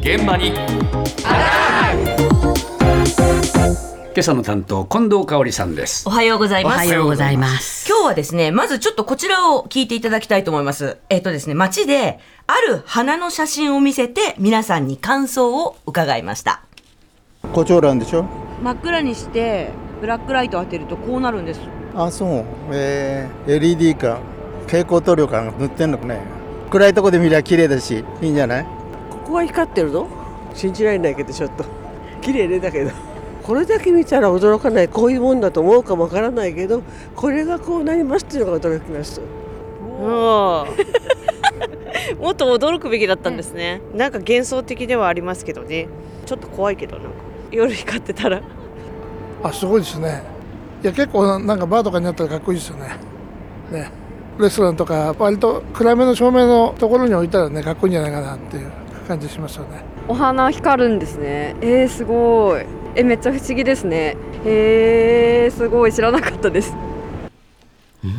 現場に今朝の担当近藤香織さんですおはようございます。おはようございます。今日はですね、まずちょっとこちらを聞いていただきたいと思います。えっ、とですね、街である花の写真を見せて皆さんに感想を伺いました。胡蝶蘭でしょ？真っ暗にしてブラックライト当てるとこうなるんです。あそうえー、LED か蛍光塗料か塗ってんのかね暗いとこで見りゃ綺麗だしいいんじゃない？ここは光ってるの信じられないけどちょっと。綺麗ねだけど。これだけ見たら驚かない。こういうもんだと思うかもわからないけどこれがこうなりますっていうのが驚きます。もっと驚くべきだったんですね、なんか幻想的ではありますけどね。ちょっと怖いけどなんか。夜光ってたら。あすごいですね。いや結構なんかバーとかになったらかっこいいですよね。ねレストランとか割と暗めの照明のところに置いたらねかっこいいんじゃないかなっていう感じしますよね。お花光るんですね。えー、すごい。えめっちゃ不思議ですね。えー、すごい。知らなかったです。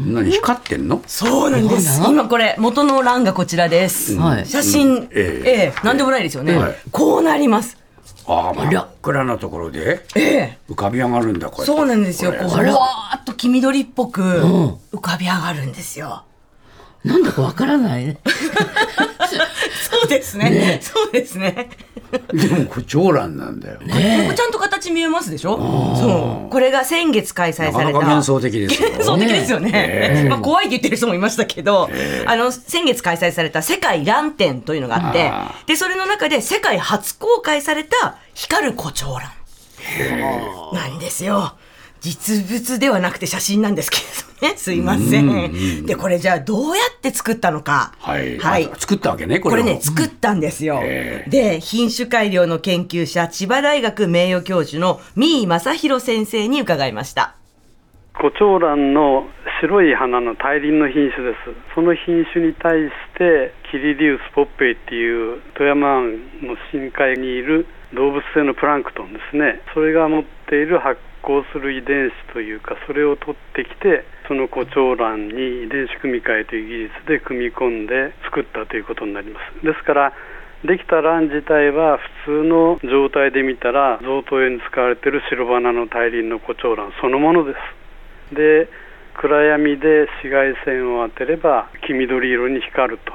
何光ってんの？そうなんです。今これ元の欄がこちらです。はい写真、ええ。ええ。なんでもないですよね。はい。こうなります。ああ真っ暗なところで？ええ。浮かび上がるんだこれそうなんですよ。こうふわーっ。と黄緑っぽく浮かび上がるんですよ。なんだかわからないね。そうですね。そうですね。でも胡蝶蘭なんだよここちゃんと形見えますでしょ？そう。これが先月開催された。なか幻想的ですよ幻想的ですよね。まあ、怖いって言ってる人もいましたけど、あの、先月開催された世界ラン展というのがあってあ、で、それの中で世界初公開された光る胡蝶蘭なんですよ。実物ではなくて写真なんですけれどね。すいません。で、これじゃあどうやって作ったのか。はい、はいあ。作ったわけねこれをこれね、作ったんですよ。ええで、品種改良の研究者、千葉大学名誉教授の三井正弘先生に伺いました。胡蝶蘭の白い花の大輪の品種ですその品種に対してキリリウス・ポッペイっていう富山湾の深海にいる動物性のプランクトンですねそれが持っている発光する遺伝子というかそれを取ってきてその胡蝶蘭に遺伝子組み換えという技術で組み込んで作ったということになります。ですからできた蘭自体は普通の状態で見たら贈答用に使われている白花の大輪の胡蝶蘭そのものです。で暗闇で紫外線を当てれば黄緑色に光ると。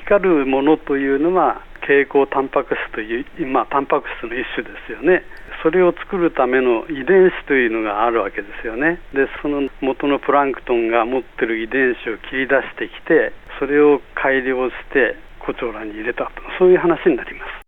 光るものというのは蛍光タンパク質という、まあ、タンパク質の一種ですよね。それを作るための遺伝子というのがあるわけですよね。でその元のプランクトンが持ってる遺伝子を切り出してきてそれを改良して胡蝶蘭に入れたと。そういう話になります。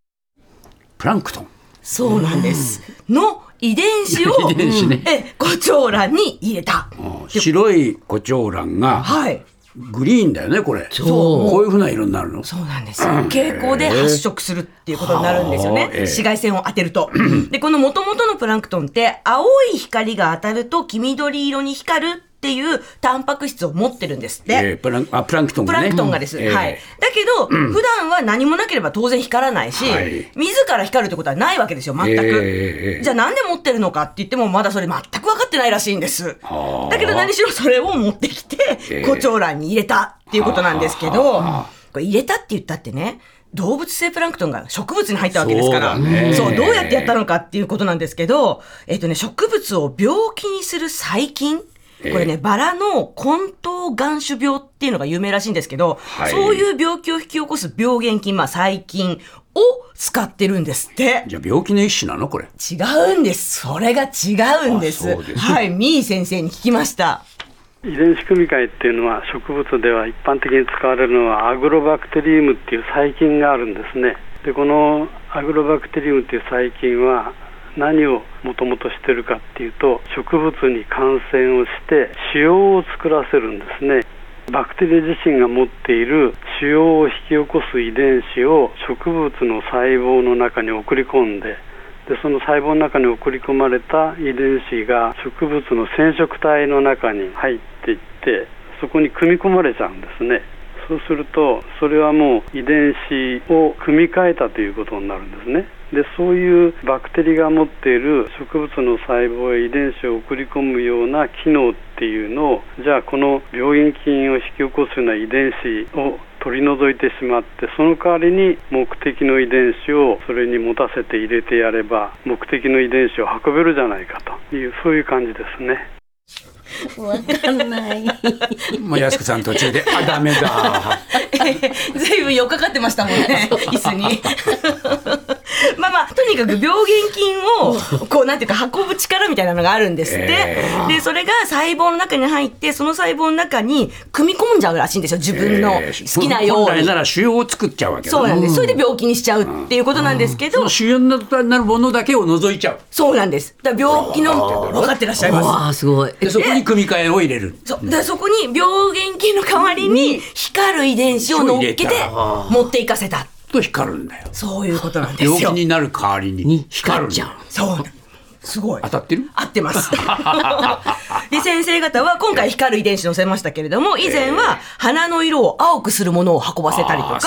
プランクトン。そうなんです。の遺伝子を、遺伝子ね。え、胡蝶蘭に入れた。うん白い胡蝶蘭がはい。グリーンだよねこれそうこういうふうな色になるの？そうなんですよ。蛍光で発色するっていうことになるんですよねはあ。ええ紫外線を当てると。で、この元々のプランクトンって、青い光が当たると黄緑色に光るっていうタンパク質を持ってるんですって。えープランあプランクトンがねプランクトンがです。えーはい。だけど、普段は何もなければ当然光らないし、はい自ら光るってことはないわけですよ、全く。えーじゃあなんで持ってるのかって言ってもまだそれ全く分かってないらしいんです。はあだけど何しろそれを持ってき胡蝶蘭に入れたっていうことなんですけど、はこれ入れたって言ったってね、動物性プランクトンが植物に入ったわけですから、そうどうやってやったのかっていうことなんですけど、えっ、とね、植物を病気にする細菌、これね、バラの根頭眼種病っていうのが有名らしいんですけど、はいそういう病気を引き起こす病原菌、まあ細菌を使ってるんですって。じゃあ病気の一種なのこれ？違うんです。それが違うんです。ですはい、ミー先生に聞きました。遺伝子組み換えっていうのは植物では一般的に使われるのはアグロバクテリウムっていう細菌があるんですね。でこのアグロバクテリウムっていう細菌は何をもともとしてるかっていうと植物に感染をして腫瘍を作らせるんですね。バクテリア自身が持っている腫瘍を引き起こす遺伝子を植物の細胞の中に送り込んででその細胞の中に送り込まれた遺伝子が植物の染色体の中に入っていってそこに組み込まれちゃうんですね。そうするとそれはもう遺伝子を組み換えたということになるんですね。でそういうバクテリが持っている植物の細胞へ遺伝子を送り込むような機能っていうのをじゃあこの病原菌を引き起こすような遺伝子を取り除いてしまってその代わりに目的の遺伝子をそれに持たせて入れてやれば目的の遺伝子を運べるじゃないかというそういう感じですね。わかんない。もう安子さん途中で、あ、ダメだ。ずいぶんよっかかってましたもんね、椅子に。にかく病原菌を、こう、なんていうか、運ぶ力みたいなのがあるんですって。えで、それが細胞の中に入って、その細胞の中に組み込んじゃうらしいんですよ、自分のえー好きなように本来な。ら腫瘍を作っちゃうわけだそうなんです。それで病気にしちゃうっていうことなんですけど腫瘍になるものだけを除いちゃう。そうなんです。だから病気の、分かってらっしゃいます。わあ、すごい。で、そこに組み換えを入れる。そうでそこに病原菌の代わりに光る遺伝子を乗っけて持っていかせた。と光るんだよ。そういうことなんですよ病気。になる代わりにに光るんだよ。そう。すごい。当たってる？合ってます。で、先生方は今回光る遺伝子載せましたけれども、以前は花の色を青くするものを運ばせたりとか、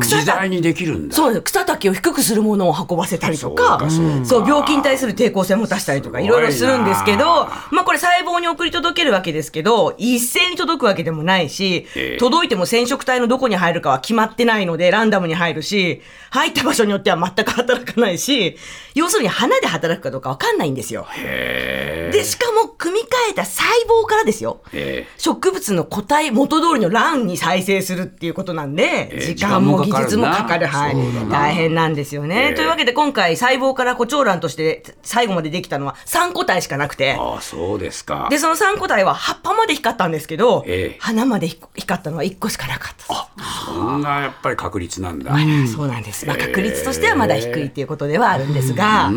草た自在にできるんだ。そう草丈を低くするものを運ばせたりとか、そう病気に対する抵抗性を持たせたりとか、いろいろするんですけど、まあこれ細胞に送り届けるわけですけど、一斉に届くわけでもないし、ええ。届いても染色体のどこに入るかは決まってないので、ランダムに入るし、入った場所によっては全く働かないし、要するに花で働くかどうかわかんないんですよ。へで、しかも組み替えた細胞からですよ。え植物の個体元通りの卵に再生するっていうことなんで、えー時間も技術もかかる。はい大変なんですよね。えーというわけで今回細胞からコチョウランとして最後までできたのは3個体しかなくて。ああ、そうですか。で、その3個体は葉っぱまで光ったんですけど、ええ花まで光ったのは1個しかなかったです。そんなやっぱり確率なんだ。そうなんです。まあ、確率としてはまだ低いっていうことではあるんですが、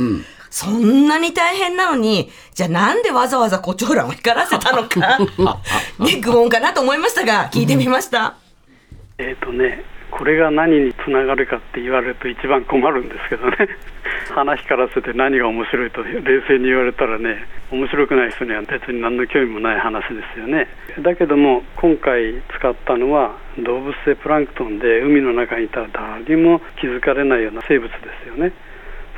そんなに大変なのに、じゃあなんでわざわざコチョウランを光らせたのか、ね、愚問かなと思いましたが、聞いてみました。えーとね、これが何につながるかって言われると一番困るんですけどね。花光らせて何が面白いと冷静に言われたらね面白くない人には別に何の興味もない話ですよね。だけども今回使ったのは動物性プランクトンで海の中にいたら誰にも気づかれないような生物ですよね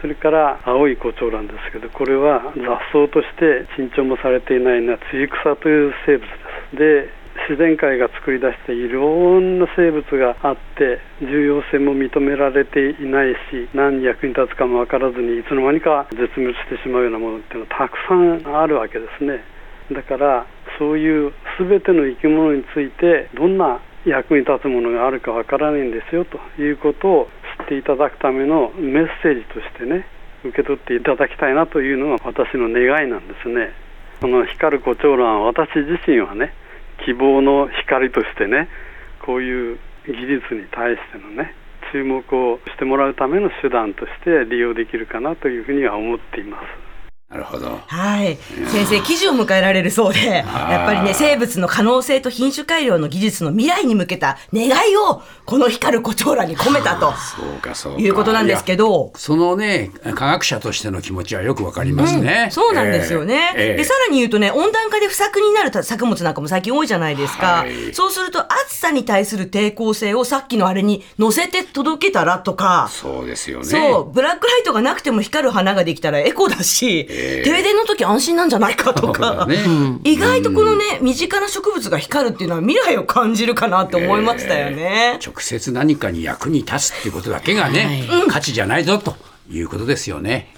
それから青いコチョウランですけどこれは雑草として珍重もされていないのはツユクサという生物です。で自然界が作り出していろんな生物があって重要性も認められていないし何に役に立つかも分からずにいつの間にか絶滅してしまうようなものっていうのはたくさんあるわけですね。だからそういう全ての生き物についてどんな役に立つものがあるかわからないんですよということをっていただくためのメッセージとしてね受け取っていただきたいなというのが私の願いなんですね。この光る胡蝶蘭は私自身はね希望の光としてねこういう技術に対してのね注目をしてもらうための手段として利用できるかなというふうには思っています。なるほど。はい。先生、記事を迎えられるそうで、やっぱりね、生物の可能性と品種改良の技術の未来に向けた願いを、この光る胡蝶蘭に込めたとそうか、そうか。いうことなんですけど、そのね、科学者としての気持ちはよくわかりますね。そうなんですよね。ええええで、さらに言うとね、温暖化で不作になる作物なんかも最近多いじゃないですか。はいそうすると、暑さに対する抵抗性をさっきのあれに乗せて届けたらとか、そうですよね。そう、ブラックライトがなくても光る花ができたらエコだし、ええ停電の時安心なんじゃないかとかだ、ね。意外とこのね、身近な植物が光るっていうのは未来を感じるかなって思いましたよね。直接何かに役に立つっていうことだけがね、価値じゃないぞということですよね。